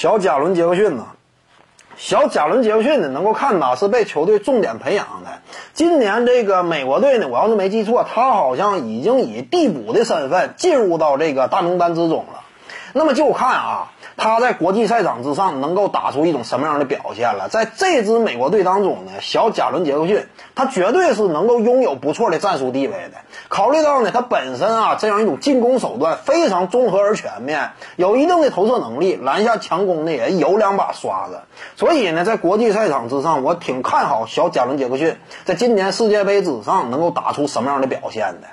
小贾伦·杰克逊呢？小贾伦·杰克逊呢，能够看到是被球队重点培养的。今年这个美国队呢，我要是没记错，他好像已经以替补的身份进入到这个大名单之中了。那么就看啊。他在国际赛场之上能够打出一种什么样的表现了？在这支美国队当中呢，小贾伦·杰克逊他绝对是能够拥有不错的战术地位的。考虑到呢，他本身啊这样一种进攻手段非常综合而全面，有一定的投射能力，篮下强攻呢也有两把刷子。所以呢，在国际赛场之上，我挺看好小贾伦·杰克逊在今年世界杯之上能够打出什么样的表现的。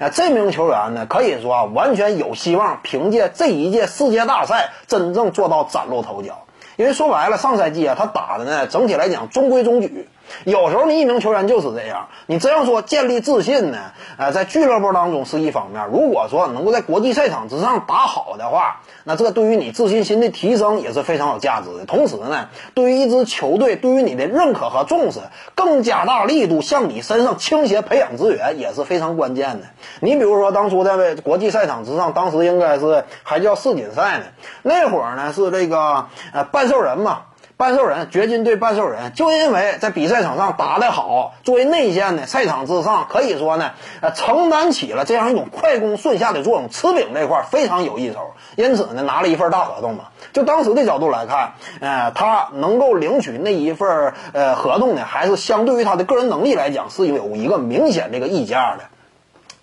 啊，这名球员呢，可以说啊，完全有希望凭借这一届世界大赛真正做到崭露头角。因为说白了，上赛季啊，他打的呢，整体来讲中规中矩。有时候你一名球员就是这样，你这样说建立自信呢，呃，在俱乐部当中是一方面。如果说能够在国际赛场之上打好的话，那这对于你自信心的提升也是非常有价值的。同时呢，对于一支球队对于你的认可和重视，更加大力度向你身上倾斜培养资源也是非常关键的。你比如说当初在国际赛场之上，当时应该是还叫世锦赛呢，那会儿呢是这个呃半兽人嘛。半兽人，掘金队半兽人，就因为在比赛场上打得好，作为内线的，赛场之上可以说呢，呃，承担起了这样一种快攻顺下的作用，吃饼这块非常有一手，因此呢，拿了一份大合同嘛。就当时的角度来看，呃，他能够领取那一份呃合同呢，还是相对于他的个人能力来讲，是有一个明显这个溢价的。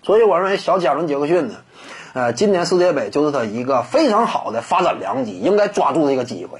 所以我认为小贾伦·杰克逊呢，呃，今年世界杯就是他一个非常好的发展良机，应该抓住这个机会。